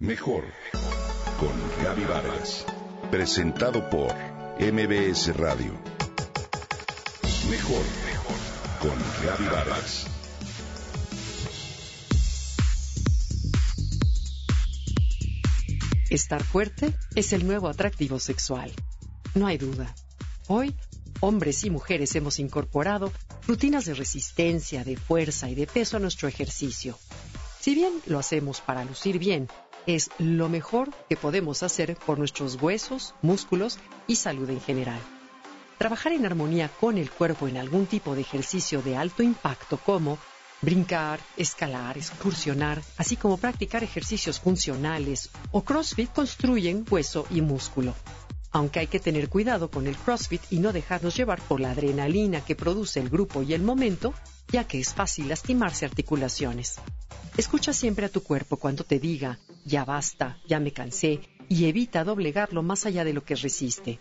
Mejor con Gaby Vargas. Presentado por MBS Radio. Mejor con Gaby Vargas. Estar fuerte es el nuevo atractivo sexual. No hay duda. Hoy, hombres y mujeres hemos incorporado rutinas de resistencia, de fuerza y de peso a nuestro ejercicio. Si bien lo hacemos para lucir bien, es lo mejor que podemos hacer por nuestros huesos, músculos y salud en general. Trabajar en armonía con el cuerpo en algún tipo de ejercicio de alto impacto como brincar, escalar, excursionar, así como practicar ejercicios funcionales o CrossFit construyen hueso y músculo. Aunque hay que tener cuidado con el CrossFit y no dejarnos llevar por la adrenalina que produce el grupo y el momento, ya que es fácil lastimarse articulaciones. Escucha siempre a tu cuerpo cuando te diga, ya basta, ya me cansé, y evita doblegarlo más allá de lo que resiste.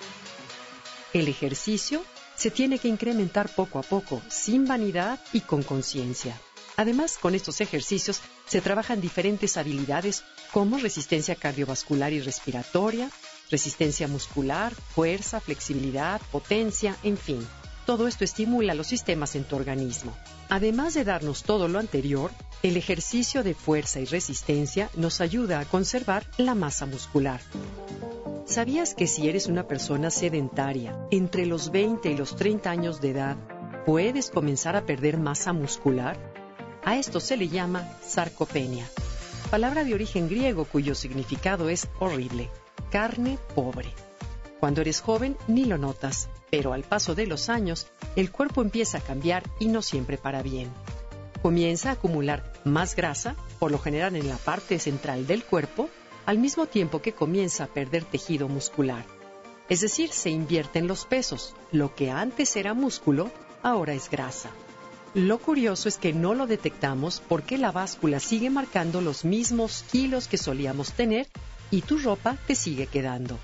El ejercicio se tiene que incrementar poco a poco, sin vanidad y con conciencia. Además, con estos ejercicios se trabajan diferentes habilidades como resistencia cardiovascular y respiratoria, resistencia muscular, fuerza, flexibilidad, potencia, en fin. Todo esto estimula los sistemas en tu organismo. Además de darnos todo lo anterior, el ejercicio de fuerza y resistencia nos ayuda a conservar la masa muscular. ¿Sabías que si eres una persona sedentaria entre los 20 y los 30 años de edad, puedes comenzar a perder masa muscular? A esto se le llama sarcopenia, palabra de origen griego cuyo significado es horrible, carne pobre. Cuando eres joven ni lo notas, pero al paso de los años el cuerpo empieza a cambiar y no siempre para bien. Comienza a acumular más grasa, por lo general en la parte central del cuerpo, al mismo tiempo que comienza a perder tejido muscular. Es decir, se invierten los pesos. Lo que antes era músculo, ahora es grasa. Lo curioso es que no lo detectamos porque la báscula sigue marcando los mismos kilos que solíamos tener y tu ropa te sigue quedando.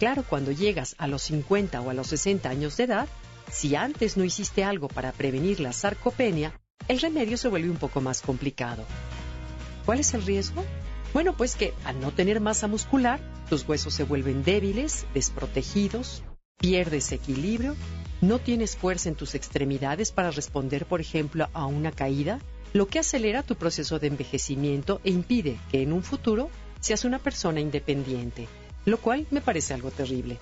Claro, cuando llegas a los 50 o a los 60 años de edad, si antes no hiciste algo para prevenir la sarcopenia, el remedio se vuelve un poco más complicado. ¿Cuál es el riesgo? Bueno, pues que al no tener masa muscular, tus huesos se vuelven débiles, desprotegidos, pierdes equilibrio, no tienes fuerza en tus extremidades para responder, por ejemplo, a una caída, lo que acelera tu proceso de envejecimiento e impide que en un futuro seas una persona independiente lo cual me parece algo terrible.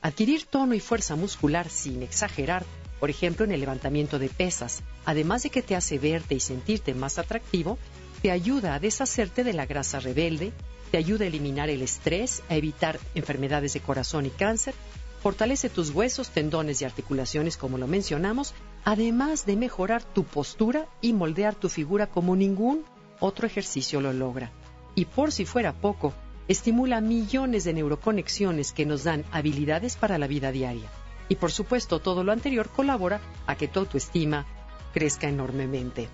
Adquirir tono y fuerza muscular sin exagerar, por ejemplo en el levantamiento de pesas, además de que te hace verte y sentirte más atractivo, te ayuda a deshacerte de la grasa rebelde, te ayuda a eliminar el estrés, a evitar enfermedades de corazón y cáncer, fortalece tus huesos, tendones y articulaciones como lo mencionamos, además de mejorar tu postura y moldear tu figura como ningún otro ejercicio lo logra. Y por si fuera poco, estimula millones de neuroconexiones que nos dan habilidades para la vida diaria. Y por supuesto, todo lo anterior colabora a que tu autoestima crezca enormemente.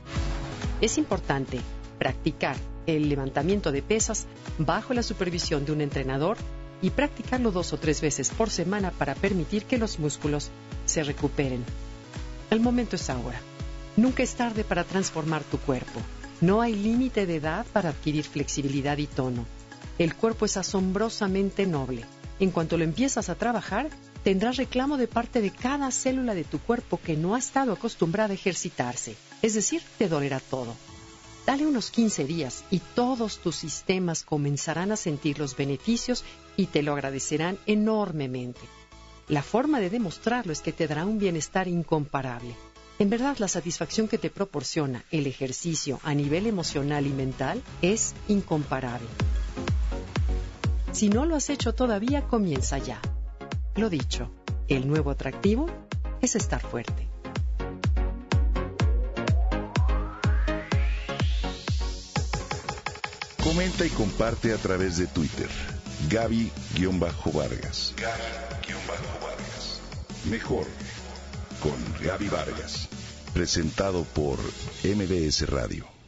Es importante practicar el levantamiento de pesas bajo la supervisión de un entrenador y practicarlo dos o tres veces por semana para permitir que los músculos se recuperen. El momento es ahora. Nunca es tarde para transformar tu cuerpo. No hay límite de edad para adquirir flexibilidad y tono. El cuerpo es asombrosamente noble. En cuanto lo empiezas a trabajar, tendrás reclamo de parte de cada célula de tu cuerpo que no ha estado acostumbrada a ejercitarse. Es decir, te dolerá todo. Dale unos 15 días y todos tus sistemas comenzarán a sentir los beneficios y te lo agradecerán enormemente. La forma de demostrarlo es que te dará un bienestar incomparable. En verdad, la satisfacción que te proporciona el ejercicio a nivel emocional y mental es incomparable. Si no lo has hecho todavía, comienza ya. Lo dicho, el nuevo atractivo es estar fuerte. Comenta y comparte a través de Twitter. Gaby-Vargas. Gaby-Vargas. Mejor con Gaby Vargas. Presentado por MBS Radio.